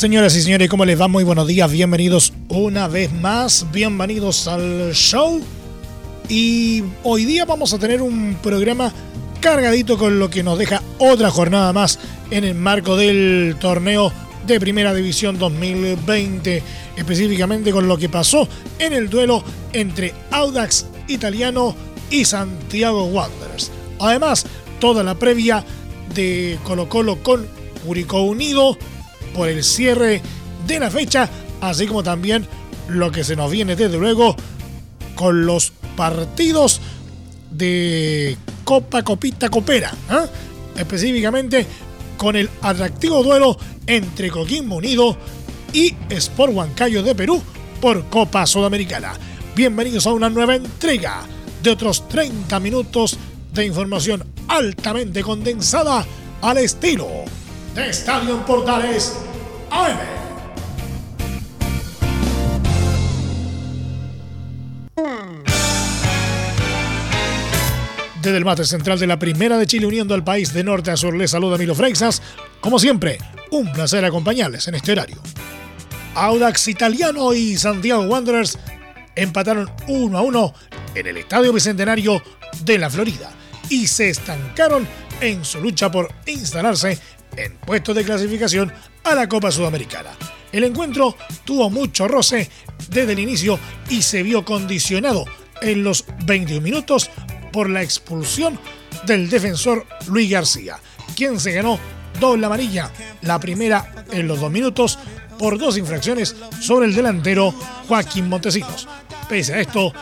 Señoras y señores, ¿cómo les va? Muy buenos días, bienvenidos una vez más, bienvenidos al show. Y hoy día vamos a tener un programa cargadito con lo que nos deja otra jornada más en el marco del torneo de Primera División 2020, específicamente con lo que pasó en el duelo entre Audax Italiano y Santiago Wanderers. Además, toda la previa de Colo Colo con Curicó Unido por el cierre de la fecha, así como también lo que se nos viene desde luego con los partidos de Copa Copita Copera, ¿eh? específicamente con el atractivo duelo entre Coquimbo Unido y Sport Huancayo de Perú por Copa Sudamericana. Bienvenidos a una nueva entrega de otros 30 minutos de información altamente condensada al estilo de Estadio Portales AM. Desde el mate central de la Primera de Chile uniendo al país de norte a sur les saluda Milo Freixas. Como siempre, un placer acompañarles en este horario. Audax Italiano y Santiago Wanderers empataron 1 a 1 en el Estadio Bicentenario de la Florida y se estancaron en su lucha por instalarse en puestos de clasificación a la Copa Sudamericana. El encuentro tuvo mucho roce desde el inicio y se vio condicionado en los 21 minutos por la expulsión del defensor Luis García, quien se ganó doble amarilla, la primera en los dos minutos por dos infracciones sobre el delantero Joaquín Montesinos. Pese a esto,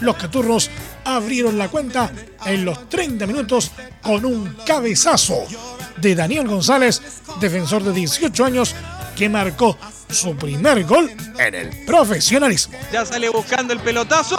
los caturros abrieron la cuenta en los 30 minutos con un cabezazo de Daniel González, defensor de 18 años, que marcó su primer gol en el profesionalismo. Ya sale buscando el pelotazo.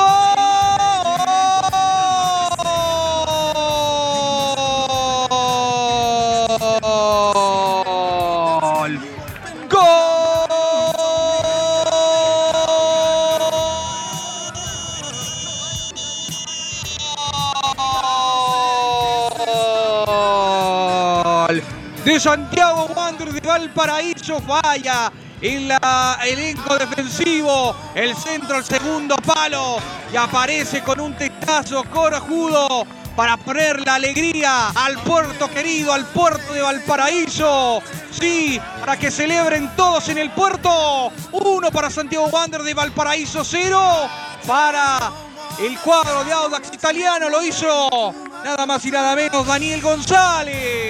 De Santiago Wanderers de Valparaíso falla en elenco defensivo, el centro al segundo palo y aparece con un testazo corajudo para poner la alegría al puerto querido, al puerto de Valparaíso. Sí, para que celebren todos en el puerto. Uno para Santiago Wander de Valparaíso, cero para el cuadro de Audax italiano. Lo hizo nada más y nada menos Daniel González.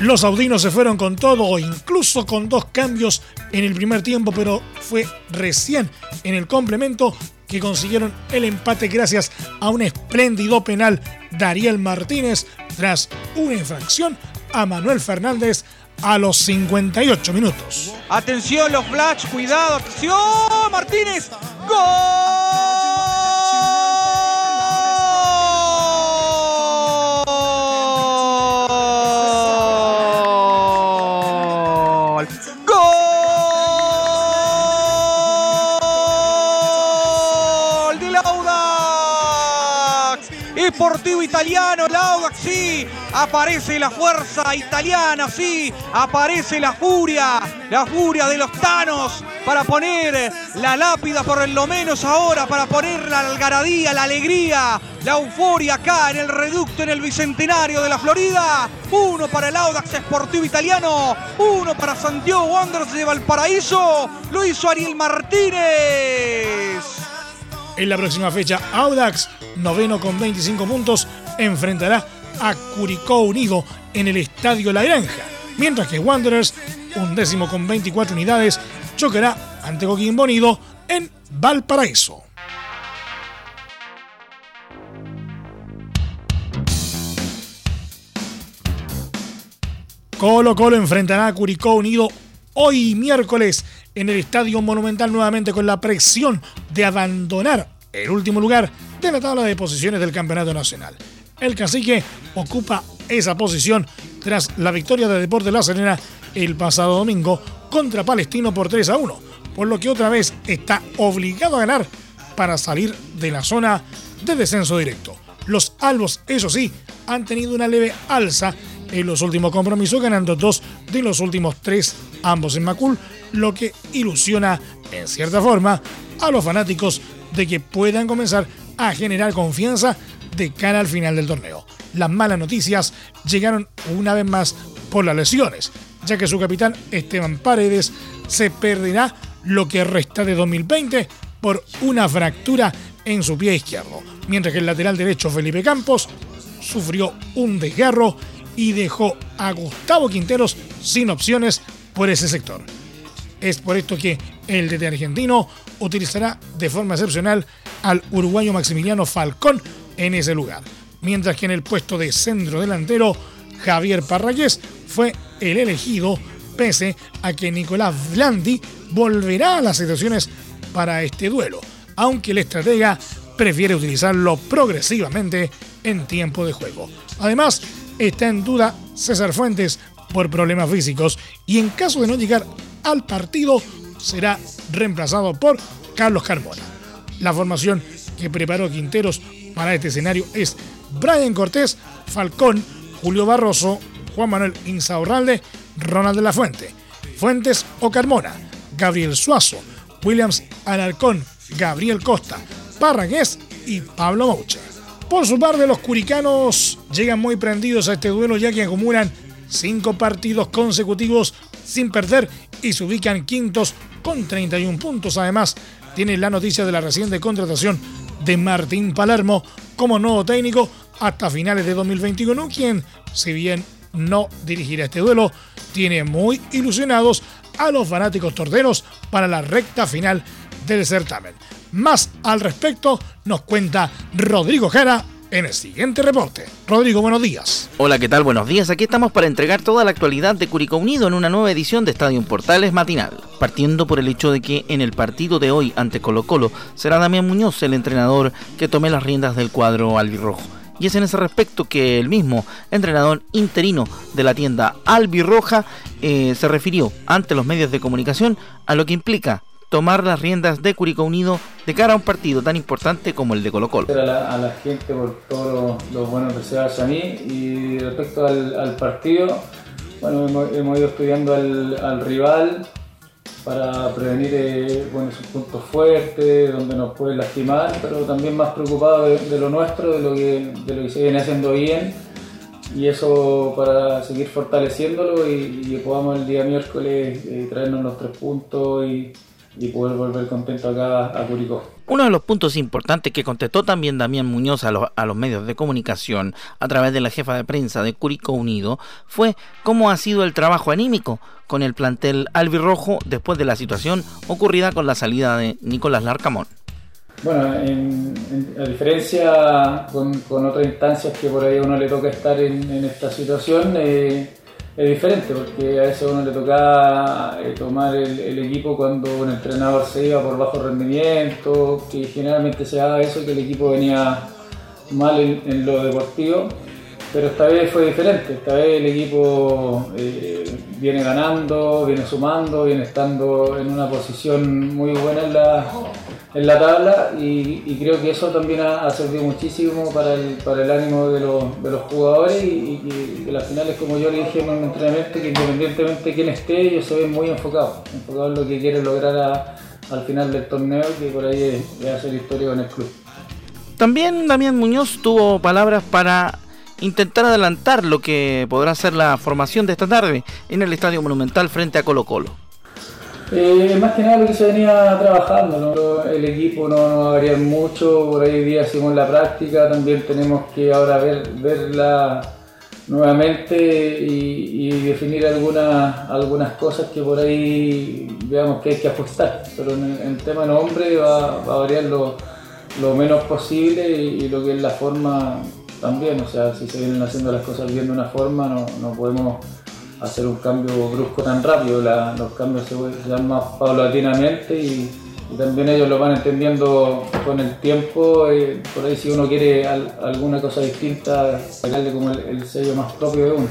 Los saudinos se fueron con todo, incluso con dos cambios en el primer tiempo, pero fue recién en el complemento que consiguieron el empate gracias a un espléndido penal de Ariel Martínez tras una infracción a Manuel Fernández a los 58 minutos. Atención los flash, cuidado, acción, Martínez. ¡Gol! Audax! Esportivo italiano, el Audax, sí. Aparece la fuerza italiana, sí. Aparece la furia, la furia de los tanos para poner la lápida por lo menos ahora, para poner la algaradía, la alegría, la euforia acá en el reducto, en el bicentenario de la Florida. Uno para el Audax Esportivo Italiano, uno para Santiago Wanderers de Valparaíso. Lo hizo Ariel Martínez. En la próxima fecha, Audax, noveno con 25 puntos, enfrentará a Curicó Unido en el Estadio La Granja, mientras que Wanderers, un décimo con 24 unidades, chocará ante Coquimbo Unido en Valparaíso. Colo Colo enfrentará a Curicó Unido hoy miércoles en el Estadio Monumental nuevamente con la presión de abandonar el último lugar de la tabla de posiciones del Campeonato Nacional. El cacique ocupa esa posición tras la victoria de Deporte La Serena el pasado domingo contra Palestino por 3 a 1, por lo que otra vez está obligado a ganar para salir de la zona de descenso directo. Los albos, eso sí, han tenido una leve alza en los últimos compromisos, ganando dos de los últimos tres, ambos en Macul, lo que ilusiona, en cierta forma, a los fanáticos de que puedan comenzar a generar confianza de cara al final del torneo. Las malas noticias llegaron una vez más por las lesiones, ya que su capitán Esteban Paredes se perderá lo que resta de 2020 por una fractura en su pie izquierdo, mientras que el lateral derecho Felipe Campos sufrió un desgarro y dejó a Gustavo Quinteros sin opciones por ese sector. Es por esto que el DT argentino utilizará de forma excepcional al uruguayo Maximiliano Falcón en ese lugar, mientras que en el puesto de centro delantero Javier Parragués fue el elegido pese a que Nicolás Blandi volverá a las situaciones para este duelo, aunque el estratega prefiere utilizarlo progresivamente en tiempo de juego. Además, está en duda César Fuentes por problemas físicos y en caso de no llegar al partido será reemplazado por Carlos Carmona. La formación que preparó Quinteros para este escenario es Brian Cortés, Falcón, Julio Barroso, Juan Manuel Insaurralde, Ronald de la Fuente, Fuentes o Carmona, Gabriel Suazo, Williams Alarcón, Gabriel Costa, Parragués y Pablo Moucha. Por su parte, los curicanos llegan muy prendidos a este duelo ya que acumulan cinco partidos consecutivos sin perder y se ubican quintos con 31 puntos. Además, tiene la noticia de la reciente contratación de Martín Palermo como nuevo técnico hasta finales de 2021, quien, si bien no dirigirá este duelo, tiene muy ilusionados a los fanáticos torteros para la recta final del certamen. Más al respecto nos cuenta Rodrigo Jara en el siguiente reporte. Rodrigo, buenos días. Hola, ¿qué tal? Buenos días. Aquí estamos para entregar toda la actualidad de Curicó Unido en una nueva edición de Estadio Portales Matinal. Partiendo por el hecho de que en el partido de hoy ante Colo Colo será Damián Muñoz el entrenador que tome las riendas del cuadro albirrojo. Y es en ese respecto que el mismo entrenador interino de la tienda albirroja eh, se refirió ante los medios de comunicación a lo que implica tomar las riendas de Curicó Unido de cara a un partido tan importante como el de Colo Colo. A la, gente por todo lo, bueno que se hace a mí y respecto al, partido, bueno, hemos, ido estudiando al, rival para prevenir eh, bueno, sus puntos fuertes, donde nos puede lastimar, pero también más preocupado de, lo nuestro, de lo, que, de lo que se viene haciendo bien y eso para seguir fortaleciéndolo y, que podamos el día miércoles eh, traernos los tres puntos y, y poder volver contento acá a Curicó. Uno de los puntos importantes que contestó también Damián Muñoz a los, a los, medios de comunicación a través de la jefa de prensa de Curicó Unido fue cómo ha sido el trabajo anímico con el plantel albirrojo después de la situación ocurrida con la salida de Nicolás Larcamón. Bueno, a diferencia con, con, otras instancias que por ahí a uno le toca estar en, esta situación, eh, es diferente porque a veces uno le toca eh, tomar el, equipo cuando un entrenador se iba por bajo rendimiento, que generalmente se haga eso, que el equipo venía mal en, lo deportivo, pero esta vez fue diferente, esta vez el equipo eh, viene ganando, viene sumando, viene estando en una posición muy buena en la, en la tabla y, creo que eso también ha, servido muchísimo para el, para el ánimo de los, de los jugadores y, que las finales, como yo le dije en un entrenamiento, que independientemente de quién esté, ellos se ven muy enfocados, enfocados en lo que quieren lograr al final del torneo, que por ahí es, hacer historia con el club. También Damián Muñoz tuvo palabras para intentar adelantar lo que podrá ser la formación de esta tarde en el Estadio Monumental frente a Colo Colo. Eh, más que nada lo que se venía trabajando, el equipo no, no, va a variar mucho, por ahí día hicimos la práctica, también tenemos que ahora ver, verla nuevamente y, definir algunas, algunas cosas que por ahí veamos que hay que ajustar, pero en el, tema nombre va, va, a variar lo, lo menos posible y, lo que es la forma también, o sea, si se vienen haciendo las cosas bien de una forma no, no podemos hacer un cambio brusco tan rápido, los cambios se dan más paulatinamente y, también ellos lo van entendiendo con el tiempo. Eh, por ahí si uno quiere alguna cosa distinta, sacarle como el sello más propio de uno.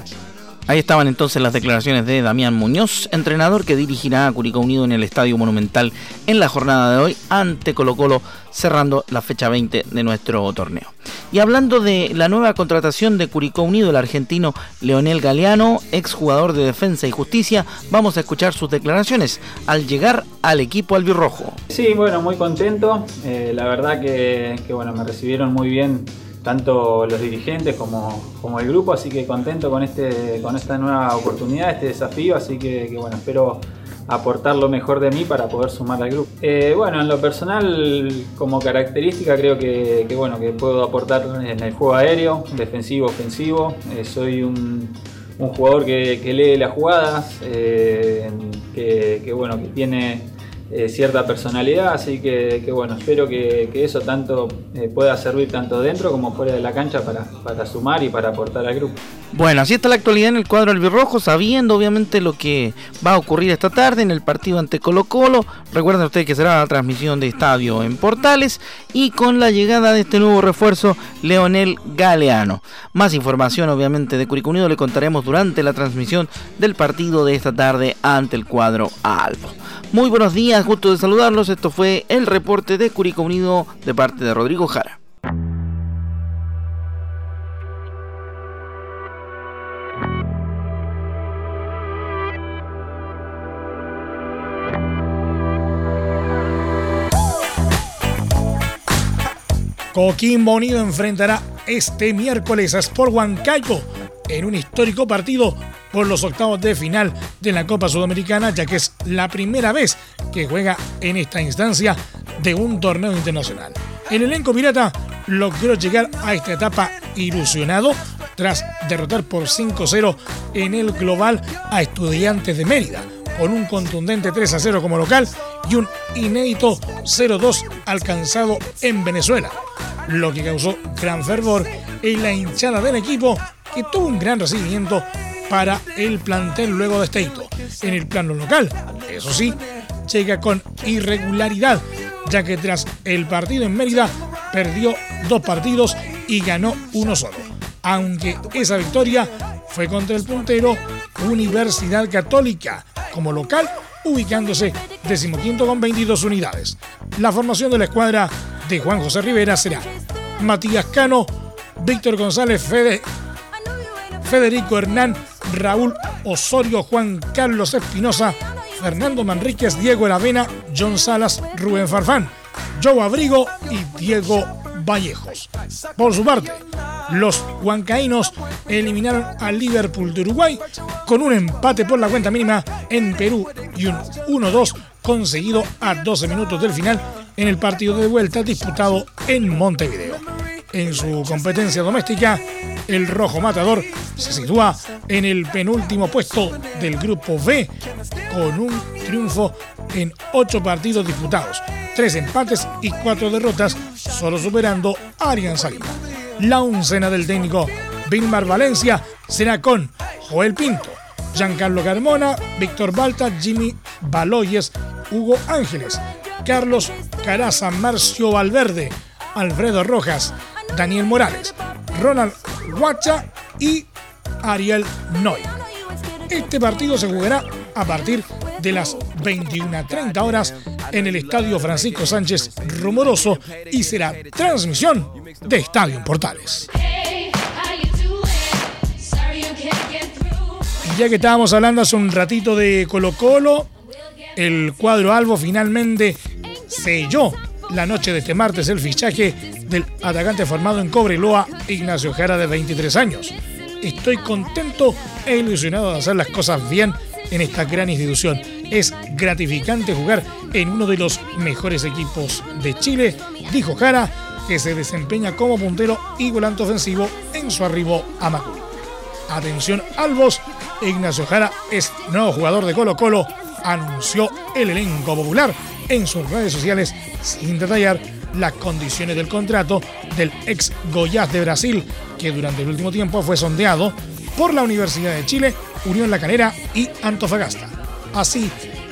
Ahí estaban entonces las declaraciones de Damián Muñoz, entrenador que dirigirá a Curicó Unido en el Estadio Monumental en la jornada de hoy ante Colo Colo, cerrando la fecha 20 de nuestro torneo. Y hablando de la nueva contratación de Curicó Unido, el argentino Leonel Galeano, exjugador de Defensa y Justicia, vamos a escuchar sus declaraciones al llegar al equipo albirrojo. Sí, bueno, muy contento. Eh, la verdad que, que bueno, me recibieron muy bien tanto los dirigentes como, como, el grupo, así que contento con, este, con esta nueva oportunidad, este desafío, así que, bueno, espero aportar lo mejor de mí para poder sumar al grupo. Eh, bueno, en lo personal, como característica, creo que, bueno, que puedo aportar en el juego aéreo, defensivo, ofensivo. Eh, soy un, jugador que, lee las jugadas, eh, que, bueno, que tiene eh, cierta personalidad, así que, bueno, espero que, eso tanto eh, pueda servir tanto dentro como fuera de la cancha para, para, sumar y para aportar al grupo. Bueno, así está la actualidad en el cuadro albirrojo, sabiendo obviamente lo que va a ocurrir esta tarde en el partido ante Colo Colo. Recuerden ustedes que será la transmisión de estadio en Portales y con la llegada de este nuevo refuerzo, Leonel Galeano. Más información obviamente de Curicó Unido le contaremos durante la transmisión del partido de esta tarde ante el cuadro Albo. Muy buenos días gusto de saludarlos. Esto fue el reporte de Curicó Unido de parte de Rodrigo Jara. Coquimbo Unido enfrentará este miércoles a Sport Huancayo en un histórico partido por los octavos de final de la Copa Sudamericana, ya que es la primera vez que juega en esta instancia de un torneo internacional. El elenco pirata logró llegar a esta etapa ilusionado tras derrotar por 5-0 en el global a Estudiantes de Mérida, con un contundente 3-0 como local y un inédito 0-2 alcanzado en Venezuela, lo que causó gran fervor en la hinchada del equipo que tuvo un gran recibimiento para el plantel luego de este hito. En el plano local, eso sí, llega con irregularidad, ya que tras el partido en Mérida perdió dos partidos y ganó uno solo. Aunque esa victoria fue contra el puntero Universidad Católica, como local, ubicándose decimoquinto con 22 unidades. La formación de la escuadra de Juan José Rivera será Matías Cano, Víctor González Fede Federico Hernán, Raúl Osorio, Juan Carlos Espinosa, Fernando Manríquez, Diego Eravena, John Salas, Rubén Farfán, Joe Abrigo y Diego Vallejos. Por su parte, los huancaínos eliminaron al Liverpool de Uruguay con un empate por la cuenta mínima en Perú y un 1-2 conseguido a 12 minutos del final en el partido de vuelta disputado en Montevideo. En su competencia doméstica, el Rojo Matador se sitúa en el penúltimo puesto del Grupo B con un triunfo en ocho partidos disputados, tres empates y cuatro derrotas, solo superando a Arian Lima. La uncena del técnico Vilmar Valencia será con Joel Pinto, Giancarlo Carmona, Víctor Balta, Jimmy Baloyes, Hugo Ángeles, Carlos Caraza, Marcio Valverde, Alfredo Rojas, Daniel Morales, Ronald Huacha y Ariel Noy. Este partido se jugará a partir de las 21.30 horas en el Estadio Francisco Sánchez Rumoroso y será transmisión de Estadio Portales. Ya que estábamos hablando hace un ratito de Colo Colo, el cuadro Albo finalmente selló la noche de este martes el fichaje del atacante formado en Cobreloa, Ignacio Jara, de 23 años. Estoy contento e ilusionado de hacer las cosas bien en esta gran institución. Es gratificante jugar en uno de los mejores equipos de Chile, dijo Jara, que se desempeña como puntero y volante ofensivo en su arribo a Macul. Atención Albos, Ignacio Jara es nuevo jugador de Colo Colo, anunció el elenco popular en sus redes sociales sin detallar las condiciones del contrato del ex Goiás de Brasil, que durante el último tiempo fue sondeado por la Universidad de Chile Unión La Calera y Antofagasta. Así,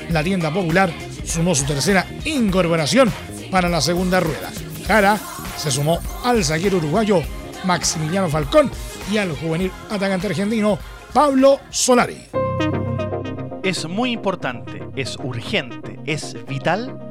la tienda popular sumó su tercera incorporación para la segunda rueda. Jara se sumó al zaguero uruguayo Maximiliano Falcón y al juvenil atacante argentino Pablo Solari. Es muy importante, es urgente, es vital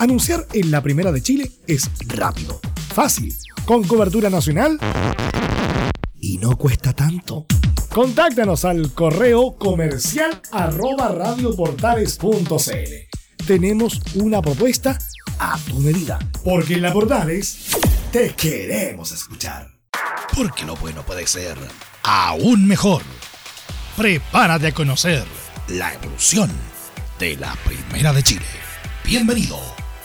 Anunciar en la primera de Chile es rápido, fácil, con cobertura nacional y no cuesta tanto. Contáctanos al correo comercial arroba radioportales.cl. Tenemos una propuesta a tu medida. Porque en la Portales te queremos escuchar. Porque lo bueno puede ser aún mejor. Prepárate a conocer la evolución de la Primera de Chile. Bienvenido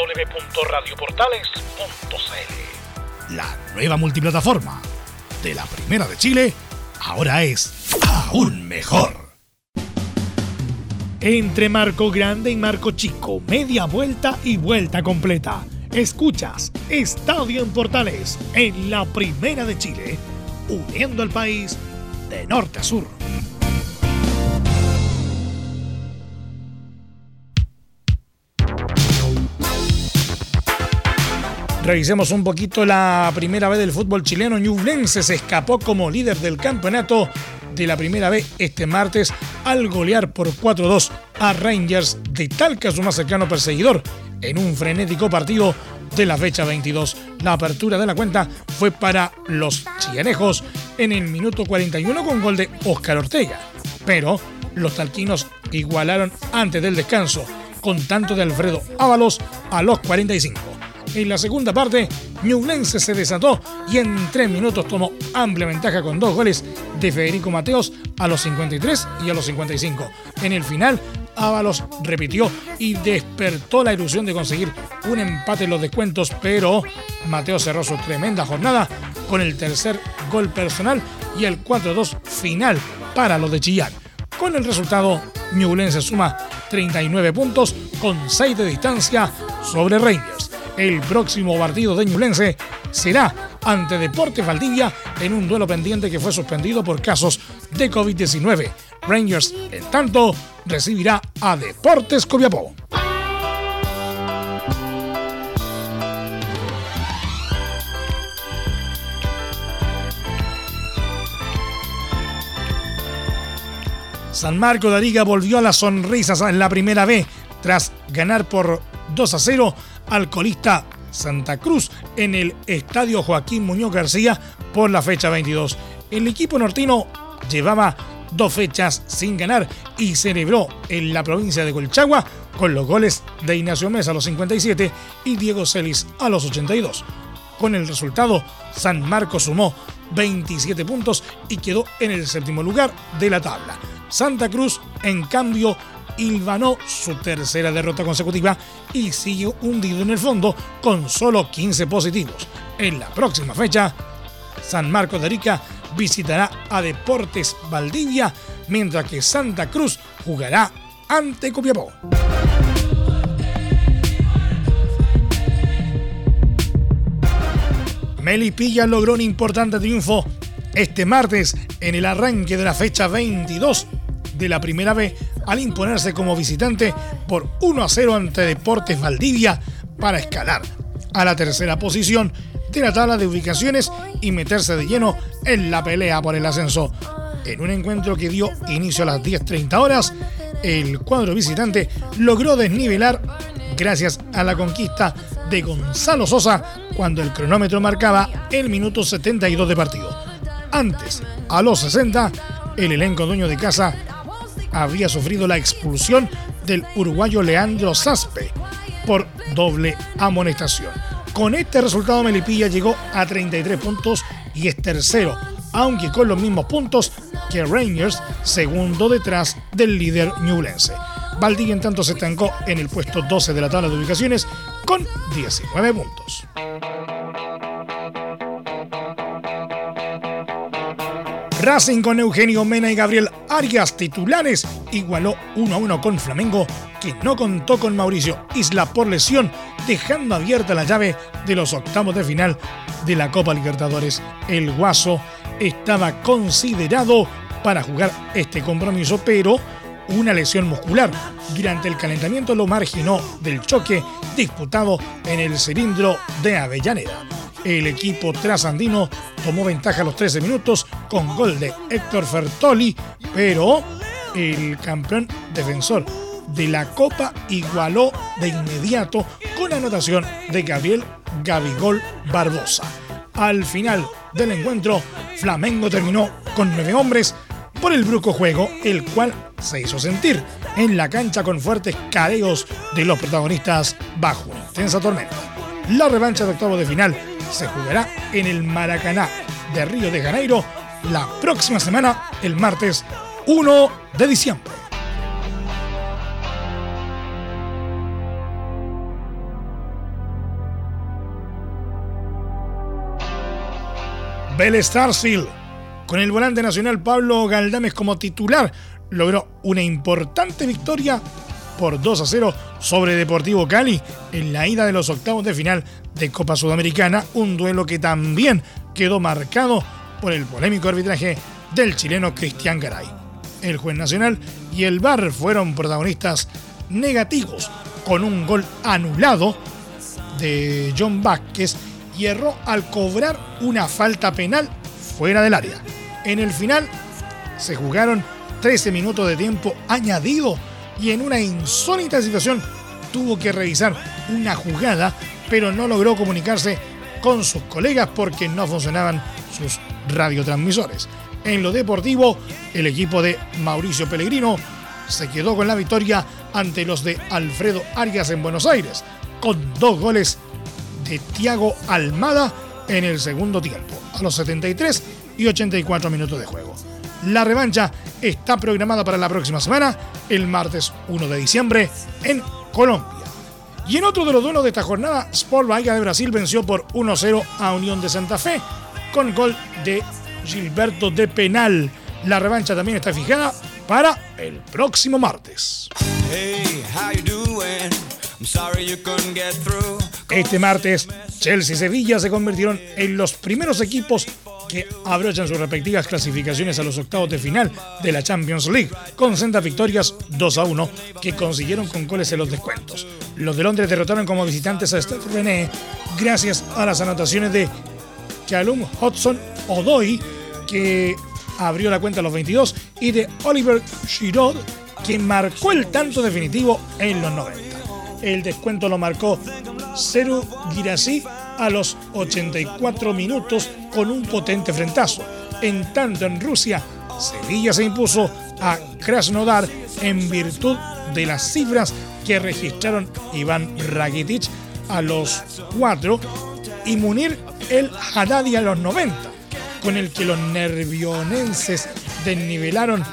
www.radioportales.cl La nueva multiplataforma de la Primera de Chile ahora es aún mejor. Entre Marco Grande y Marco Chico, media vuelta y vuelta completa. Escuchas Estadio en Portales en la Primera de Chile, uniendo al país de norte a sur. Revisemos un poquito la primera vez del fútbol chileno. Ñublense se escapó como líder del campeonato de la primera vez este martes al golear por 4-2 a Rangers de Talca, su más cercano perseguidor, en un frenético partido de la fecha 22. La apertura de la cuenta fue para los chianejos en el minuto 41 con gol de Óscar Ortega. Pero los talquinos igualaron antes del descanso con tanto de Alfredo Ábalos a los 45. En la segunda parte, Ñublense se desató y en tres minutos tomó amplia ventaja con dos goles de Federico Mateos a los 53 y a los 55. En el final, Ábalos repitió y despertó la ilusión de conseguir un empate en los descuentos, pero Mateo cerró su tremenda jornada con el tercer gol personal y el 4-2 final para los de Chillán. Con el resultado, Ñublense suma 39 puntos con 6 de distancia sobre Rangers. El próximo partido de Ñublense será ante Deportes Valdivia en un duelo pendiente que fue suspendido por casos de COVID-19. Rangers, en tanto, recibirá a Deportes Copiapó. San Marco de Arica volvió a las sonrisas en la primera B tras ganar por 2 a 0 al colista Santa Cruz en el Estadio Joaquín Muñoz García por la fecha 22. El equipo nortino llevaba dos fechas sin ganar y celebró en la provincia de Colchagua con los goles de Ignacio Mesa a los 57 y Diego Celis a los 82. Con el resultado, San Marcos sumó 27 puntos y quedó en el séptimo lugar de la tabla. Santa Cruz, en cambio, hilvanó su tercera derrota consecutiva y sigue hundido en el fondo con solo 15 positivos. En la próxima fecha, San Marcos de Arica visitará a Deportes Valdivia mientras que Santa Cruz jugará ante Copiapó. Melipilla logró un importante triunfo este martes en el arranque de la fecha 22 de la primera B al imponerse como visitante por 1 a 0 ante Deportes Valdivia para escalar a la tercera posición de la tabla de ubicaciones y meterse de lleno en la pelea por el ascenso. En un encuentro que dio inicio a las 10.30 horas, el cuadro visitante logró desnivelar gracias a la conquista de Gonzalo Sosa cuando el cronómetro marcaba el minuto 72 de partido. Antes, a los 60, el elenco dueño de casa había sufrido la expulsión del uruguayo Leandro Saspe por doble amonestación. Con este resultado Melipilla llegó a 33 puntos y es tercero, aunque con los mismos puntos que Rangers, segundo detrás del líder Newlense. Valdivia en tanto se estancó en el puesto 12 de la tabla de ubicaciones con 19 puntos. Racing con Eugenio Mena y Gabriel Arias titulares igualó 1 a 1 con Flamengo, que no contó con Mauricio Isla por lesión, dejando abierta la llave de los octavos de final de la Copa Libertadores. El Guaso estaba considerado para jugar este compromiso, pero una lesión muscular durante el calentamiento lo marginó del choque disputado en el cilindro de Avellaneda. El equipo trasandino tomó ventaja a los 13 minutos con gol de Héctor Fertoli, pero el campeón defensor de la Copa igualó de inmediato con anotación de Gabriel Gabigol Barbosa. Al final del encuentro, Flamengo terminó con nueve hombres por el bruco juego, el cual se hizo sentir en la cancha con fuertes careos de los protagonistas bajo una intensa tormenta. La revancha de octavo de final se jugará en el Maracaná de Río de Janeiro la próxima semana, el martes 1 de diciembre. Bell Starsfield, con el volante nacional Pablo Galdames como titular, logró una importante victoria por 2 a 0 sobre Deportivo Cali en la ida de los octavos de final de Copa Sudamericana, un duelo que también quedó marcado por el polémico arbitraje del chileno Cristian Garay. El juez nacional y el VAR fueron protagonistas negativos con un gol anulado de John Vázquez y erró al cobrar una falta penal fuera del área. En el final se jugaron 13 minutos de tiempo añadido y en una insólita situación tuvo que revisar una jugada, pero no logró comunicarse con sus colegas porque no funcionaban sus radiotransmisores. En lo deportivo, el equipo de Mauricio Pellegrino se quedó con la victoria ante los de Alfredo Arias en Buenos Aires, con dos goles de Tiago Almada en el segundo tiempo, a los 73 y 84 minutos de juego. La revancha está programada para la próxima semana, el martes 1 de diciembre, en Colombia. Y en otro de los duelos de esta jornada, Sport Bahía de Brasil venció por 1-0 a Unión de Santa Fe con gol de Gilberto de penal. La revancha también está fijada para el próximo martes. Este martes, Chelsea y Sevilla se convirtieron en los primeros equipos que abrochan sus respectivas clasificaciones a los octavos de final de la Champions League, con sendas victorias 2 a 1 que consiguieron con goles en los descuentos. Los de Londres derrotaron como visitantes a Steph René gracias a las anotaciones de Callum Hudson Odoi, que abrió la cuenta a los 22, y de Oliver Giroud, que marcó el tanto definitivo en los 90. El descuento lo marcó Seru Girassi a los 84 minutos con un potente frentazo. En tanto en Rusia, Sevilla se impuso a Krasnodar en virtud de las cifras que registraron Iván Rakitic a los 4 y Munir el Haddadi a los 90, con el que los nervionenses desnivelaron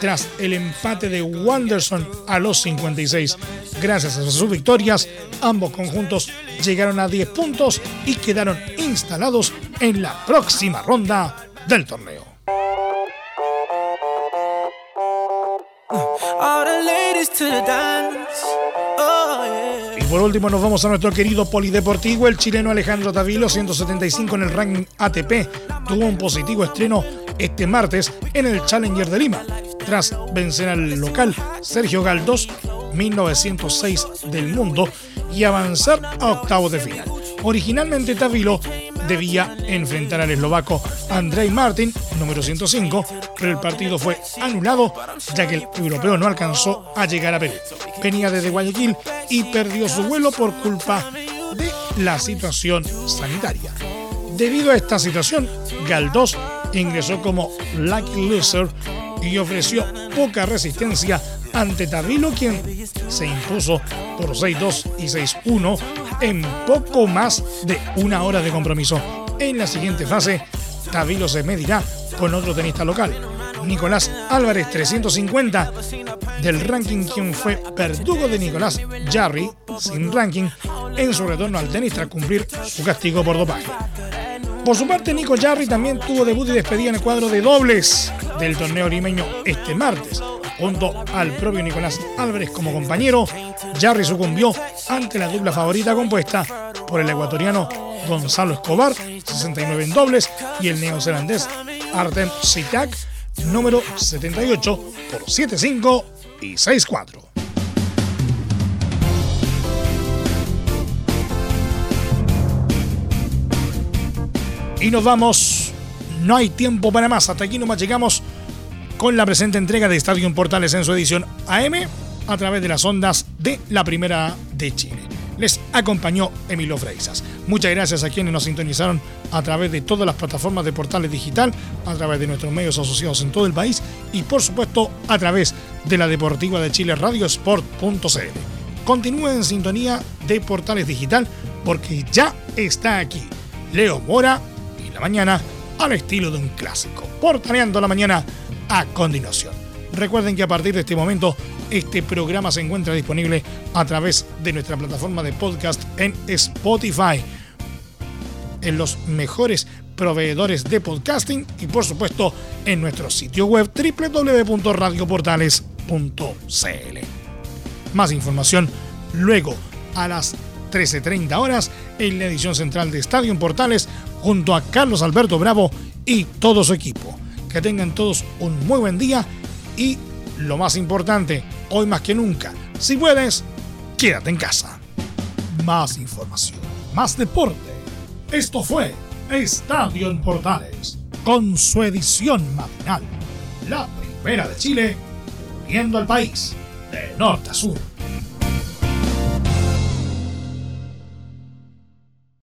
tras el empate de Wanderson a los 56. Gracias a sus victorias, ambos conjuntos llegaron a 10 puntos y quedaron instalados en la próxima ronda del torneo. Y por último nos vamos a nuestro querido polideportivo, el chileno Alejandro Tavilo, 175 en el ranking ATP. Tuvo un positivo estreno este martes en el Challenger de Lima, tras vencer al local Sergio Galdós, 1906 del mundo, y avanzar a octavos de final. Originalmente Tavilo debía enfrentar al eslovaco Andrei Martin, número 105, pero el partido fue anulado ya que el europeo no alcanzó a llegar a Perú. Venía desde Guayaquil y perdió su vuelo por culpa de la situación sanitaria. Debido a esta situación, Galdós ingresó como lucky loser y ofreció poca resistencia ante Tavilo, quien se impuso por 6-2 y 6-1 en poco más de una hora de compromiso. En la siguiente fase, Tavilo se medirá con otro tenista local, Nicolás Álvarez 350 del ranking, quien fue verdugo de Nicolás Jarry sin ranking en su retorno al tenis tras cumplir su castigo por dopaje. Por su parte, Nico Jarry también tuvo debut y despedida en el cuadro de dobles del torneo limeño este martes. Junto al propio Nicolás Álvarez como compañero, Jarry sucumbió ante la dupla favorita compuesta por el ecuatoriano Gonzalo Escobar, 69 en dobles, y el neozelandés Artem Sitak, número 78 por 7-5 y 6-4. Y nos vamos. No hay tiempo para más. Hasta aquí nomás llegamos con la presente entrega de Estadio Portales en su edición AM a través de las ondas de la Primera de Chile. Les acompañó Emilio Freisas. Muchas gracias a quienes nos sintonizaron a través de todas las plataformas de Portales Digital, a través de nuestros medios asociados en todo el país y por supuesto a través de la Deportiva de Chile Radiosport.cl. Continúen en sintonía de Portales Digital porque ya está aquí Leo Mora y la mañana al estilo de un clásico. Portaneando la mañana a continuación. Recuerden que a partir de este momento este programa se encuentra disponible a través de nuestra plataforma de podcast en Spotify, en los mejores proveedores de podcasting y por supuesto en nuestro sitio web www.radioportales.cl. Más información luego a las 13.30 horas en la edición central de Estadio Portales junto a Carlos Alberto Bravo y todo su equipo. Que tengan todos un muy buen día y lo más importante, hoy más que nunca, si puedes, quédate en casa. Más información, más deporte. Esto fue Estadio en Portales, con su edición matinal. La primera de Chile, viendo al país de norte a sur.